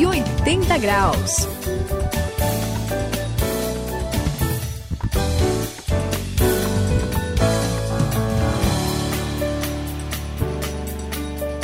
180 graus.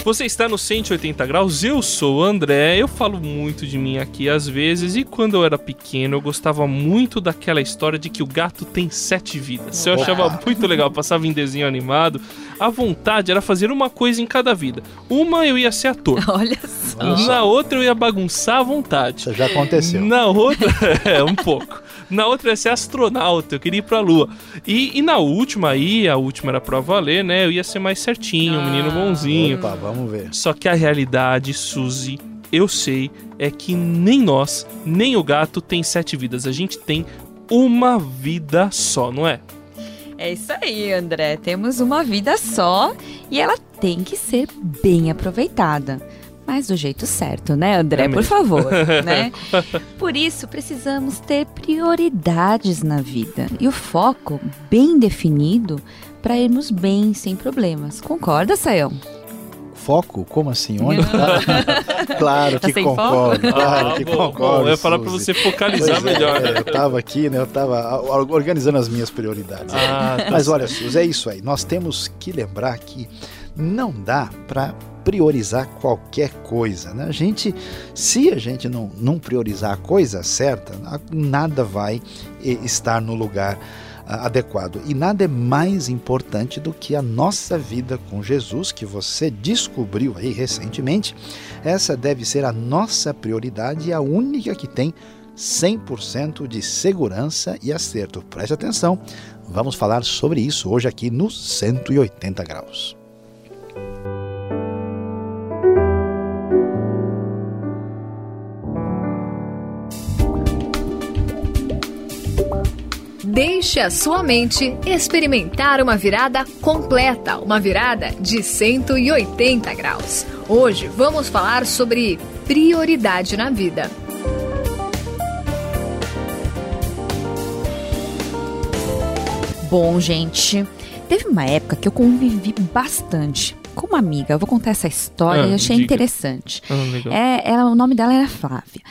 Você está no 180 graus, eu sou o André, eu falo muito de mim aqui às vezes, e quando eu era pequeno eu gostava muito daquela história de que o gato tem sete vidas. Eu achava muito legal, passava em desenho animado. A vontade era fazer uma coisa em cada vida. Uma eu ia ser ator. Olha só. Na outra eu ia bagunçar à vontade. Isso já aconteceu. Na outra, é, um pouco. Na outra ia ser astronauta, eu queria ir pra lua. E, e na última aí, a última era pra valer, né? Eu ia ser mais certinho, um menino bonzinho. Opa, vamos ver. Só que a realidade, Suzy, eu sei, é que nem nós, nem o gato tem sete vidas. A gente tem uma vida só, não é? É isso aí, André. Temos uma vida só e ela tem que ser bem aproveitada. Mas do jeito certo, né, André? É Por favor, né? Por isso, precisamos ter prioridades na vida e o foco bem definido para irmos bem, sem problemas. Concorda, Sayão? Foco? Como assim? Onde tá? claro Tá que concordo. Claro Ah, que bom, concordo. bom, eu ia falar pra Suzy. você focalizar Pois é, melhor. é, eu tava aqui, né? Eu tava organizando as minhas prioridades. Ah, tá Mas olha, Suzy, é isso aí. Nós temos que lembrar que não dá para priorizar qualquer coisa, né? A gente, se a gente não, não priorizar a coisa certa, nada vai estar no lugar adequado. E nada é mais importante do que a nossa vida com Jesus, que você descobriu aí recentemente. Essa deve ser a nossa prioridade e a única que tem 100% de segurança e acerto. Preste atenção, vamos falar sobre isso hoje aqui no 180 graus. Deixe a sua mente experimentar uma virada completa, uma virada de 180 graus. Hoje vamos falar sobre prioridade na vida. Bom, gente, teve uma época que eu convivi bastante com uma amiga. Eu vou contar essa história Ah, e achei diga. interessante. Ah. É, ela, o nome dela era Flávia.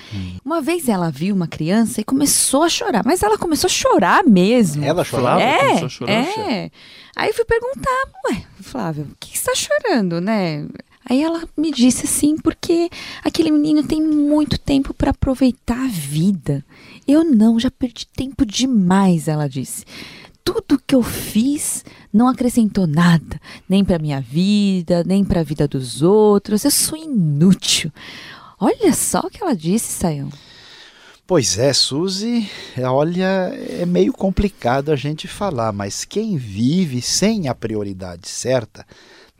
Uma vez ela viu uma criança e começou a chorar, mas ela começou a chorar mesmo. Ela chorava? É, começou a chorar? é. Aí eu fui perguntar, ué, Flávia, por que você tá chorando, né? Aí ela me disse assim, porque aquele menino tem muito tempo para aproveitar a vida. Eu não, já perdi tempo demais, ela disse. Tudo que eu fiz não acrescentou nada, nem para minha vida, nem para a vida dos outros. Eu sou inútil. Olha só o que ela disse, Sayão. Pois é, Suzy, olha, é meio complicado a gente falar, mas quem vive sem a prioridade certa,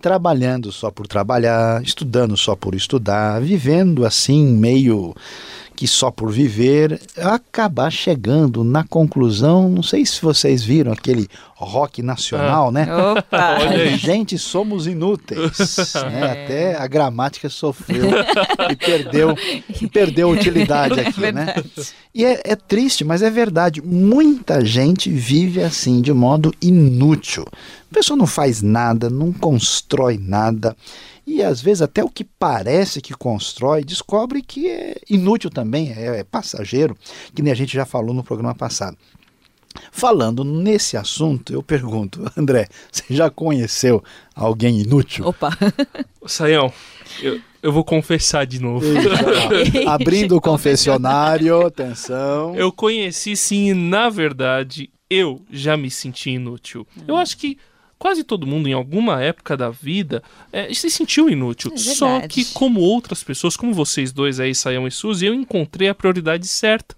trabalhando só por trabalhar, estudando só por estudar, vivendo assim meio que só por viver, acabar chegando na conclusão, não sei se vocês viram aquele rock nacional, né? Opa! Gente, somos inúteis. né? Até a gramática sofreu e perdeu, e perdeu utilidade aqui, né? E é, é triste, mas é verdade. Muita gente vive assim, de modo inútil. A pessoa não faz nada, não constrói nada. E às vezes até o que parece que constrói descobre que é inútil também, é, é passageiro, que nem a gente já falou no programa passado. Falando nesse assunto, eu pergunto, André, você já conheceu alguém inútil? Opa! Saião, eu, eu vou confessar de novo. Eita, Abrindo o confessionário, atenção. Eu conheci sim, e na verdade, eu já me senti inútil. Eu acho que quase todo mundo, em alguma época da vida, eh, se sentiu inútil. É Só que, como outras pessoas, como vocês dois aí, Saião e Suzy, eu encontrei a prioridade certa,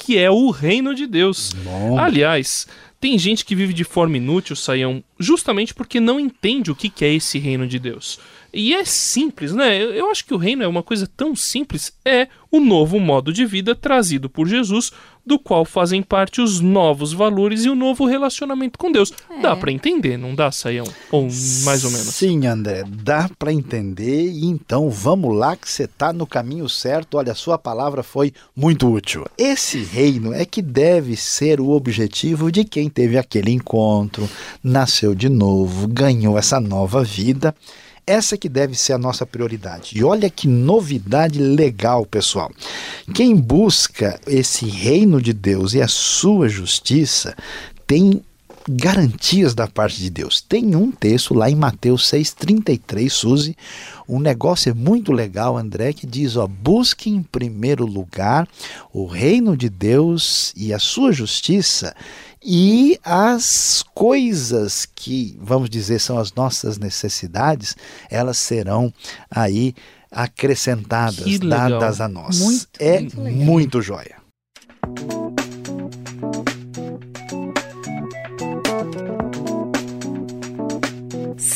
que é o reino de Deus. Bom, Aliás, tem gente que vive de forma inútil, Saião, justamente porque não entende o que que é esse reino de Deus. E é simples, né? Eu, eu acho que o reino é uma coisa tão simples. É o novo modo de vida trazido por Jesus, do qual fazem parte os novos valores e o novo relacionamento com Deus. Dá pra entender, não dá, Saião? Ou mais ou menos. Sim, André, dá para entender. E então vamos lá que você está no caminho certo. Olha, a sua palavra foi muito útil. Esse reino é que deve ser o objetivo de quem teve aquele encontro, nasceu de novo, ganhou essa nova vida. Essa que deve ser a nossa prioridade. E olha que novidade legal, pessoal. Quem busca esse reino de Deus e a sua justiça tem garantias da parte de Deus. Tem um texto lá em Mateus 6,33, Suzy, um negócio é muito legal, André, que diz: ó, busque em primeiro lugar o reino de Deus e a sua justiça, e as coisas que, vamos dizer, são as nossas necessidades, elas serão aí acrescentadas, dadas a nós. Muito, é muito, muito joia.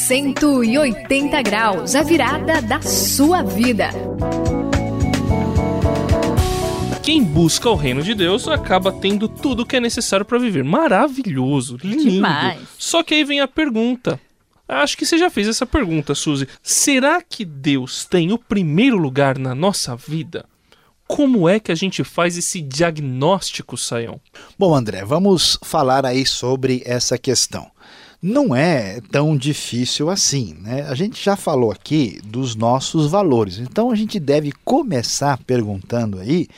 180 graus, a virada da sua vida. Quem busca o reino de Deus acaba tendo tudo o que é necessário para viver. Maravilhoso, lindo. Demais. Só que aí vem a pergunta. Acho que você já fez essa pergunta, Suzy. Será que Deus tem o primeiro lugar na nossa vida? Como é que a gente faz esse diagnóstico, Saião? Bom, André, vamos falar aí sobre essa questão não é tão difícil assim. Né? A gente já falou aqui dos nossos valores, então a gente deve começar perguntando aí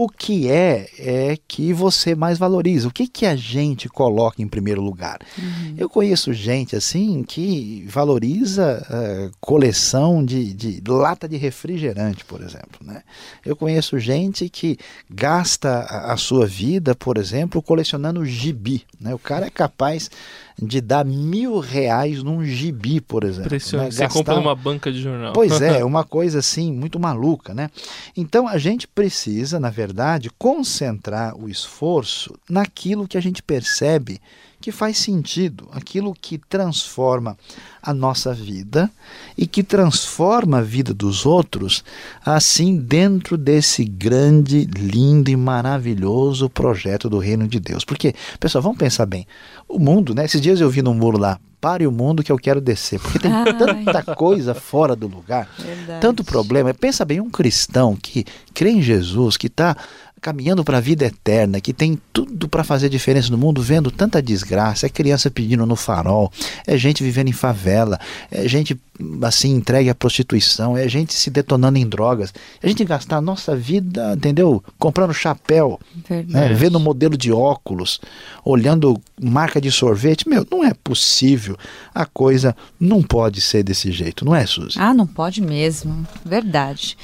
o que é é que você mais valoriza? O que que a gente coloca em primeiro lugar? Uhum. Eu conheço gente assim que valoriza uh, coleção de, de, lata de refrigerante, por exemplo. Né? Eu conheço gente que gasta a, a sua vida, por exemplo, colecionando gibi. Né? O cara é capaz de dar mil reais num gibi, por exemplo. Impressionante. Né? Você compra numa banca de jornal. Pois é, uma coisa assim muito maluca, né? Então a gente precisa, na verdade, concentrar o esforço naquilo que a gente percebe que faz sentido, aquilo que transforma a nossa vida e que transforma a vida dos outros, assim dentro desse grande, lindo e maravilhoso projeto do reino de Deus. Porque, pessoal, vamos pensar bem. O mundo, né? Esses dias eu vi no muro lá, pare o mundo que eu quero descer. Porque tem tanta coisa fora do lugar, Verdade. tanto problema. Pensa bem, um cristão que crê em Jesus, que está caminhando para a vida eterna, que tem tudo para fazer diferença no mundo, vendo tanta desgraça, é criança pedindo no farol, é gente vivendo em favela, é gente assim entregue à prostituição, é gente se detonando em drogas, é a gente gastar a nossa vida, entendeu? Comprando chapéu, né? vendo modelo de óculos, olhando marca de sorvete, meu, não é possível. A coisa não pode ser desse jeito, não é, Suzy? Ah, não pode mesmo, verdade.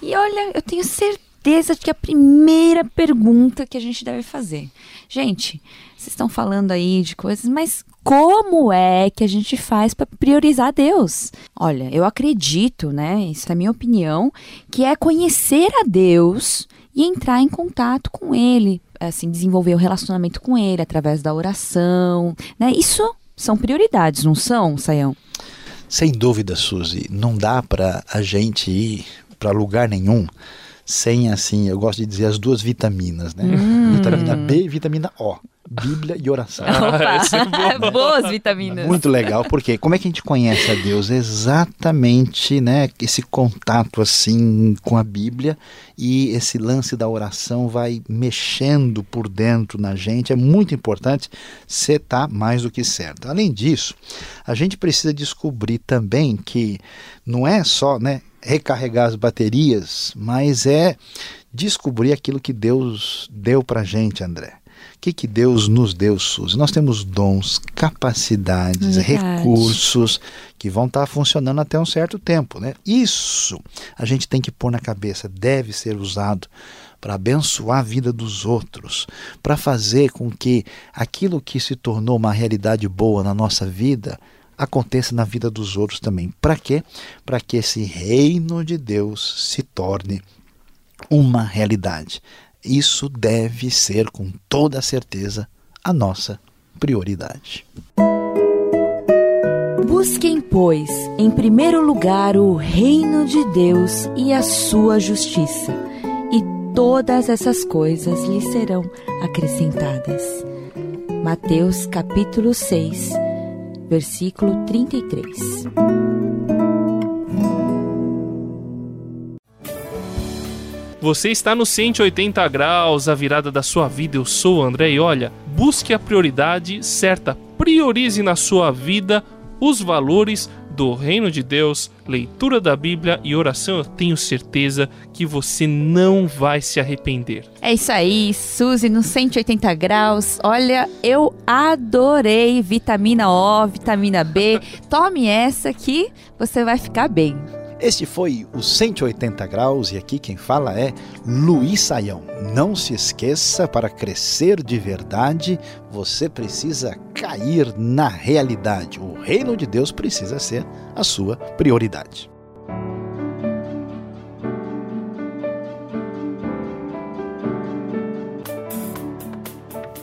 E olha, eu tenho certeza certeza que é a primeira pergunta que a gente deve fazer. Gente, vocês estão falando aí de coisas, mas como é que a gente faz para priorizar Deus? Olha, eu acredito, né? Isso é a minha opinião, que é conhecer a Deus e entrar em contato com Ele, assim, desenvolver o um relacionamento com Ele através da oração, né? Isso são prioridades, não são, Saião? Sem dúvida, Suzy. Não dá para a gente ir para lugar nenhum sem, assim, eu gosto de dizer as duas vitaminas, né? Hum. Vitamina B e vitamina O. Bíblia e oração. Ah, é Boas vitaminas. Muito legal, porque como é que a gente conhece a Deus? Exatamente, né? Esse contato assim com a Bíblia e esse lance da oração vai mexendo por dentro na gente. É muito importante. Você tá mais do que certo. Além disso, a gente precisa descobrir também que não é só, né? recarregar as baterias, mas é descobrir aquilo que Deus deu para gente, André. O que, que Deus nos deu, Suzy? Nós temos dons, capacidades, Verdade. recursos que vão estar tá funcionando até um certo tempo. Né? Isso a gente tem que pôr na cabeça, deve ser usado para abençoar a vida dos outros, para fazer com que aquilo que se tornou uma realidade boa na nossa vida aconteça na vida dos outros também. Para quê? Para que esse reino de Deus se torne uma realidade. Isso deve ser com toda certeza a nossa prioridade. Busquem, pois, em primeiro lugar o reino de Deus e a sua justiça, e todas essas coisas lhe serão acrescentadas. Mateus capítulo 6, versículo 33. Você está no 180 graus, a virada da sua vida. Eu sou o André e olha, busque a prioridade certa. Priorize na sua vida os valores do reino de Deus, leitura da Bíblia e oração, eu tenho certeza que você não vai se arrepender. É isso aí, Suzy no 180 graus. Olha, eu adorei vitamina O, vitamina B. Tome essa que você vai ficar bem. Este foi o 180 graus e aqui quem fala é Luiz Saião. Não se esqueça, para crescer de verdade, você precisa cair na realidade. O reino de Deus precisa ser a sua prioridade.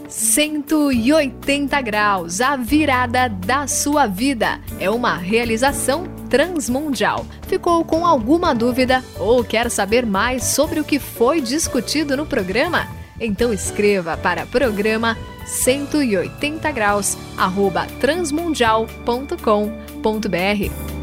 Cento e oitenta graus, a virada da sua vida. É uma realização transmundial. Ficou com alguma dúvida ou quer saber mais sobre o que foi discutido no programa? Então escreva para programa 180 graus arroba transmundial.com.br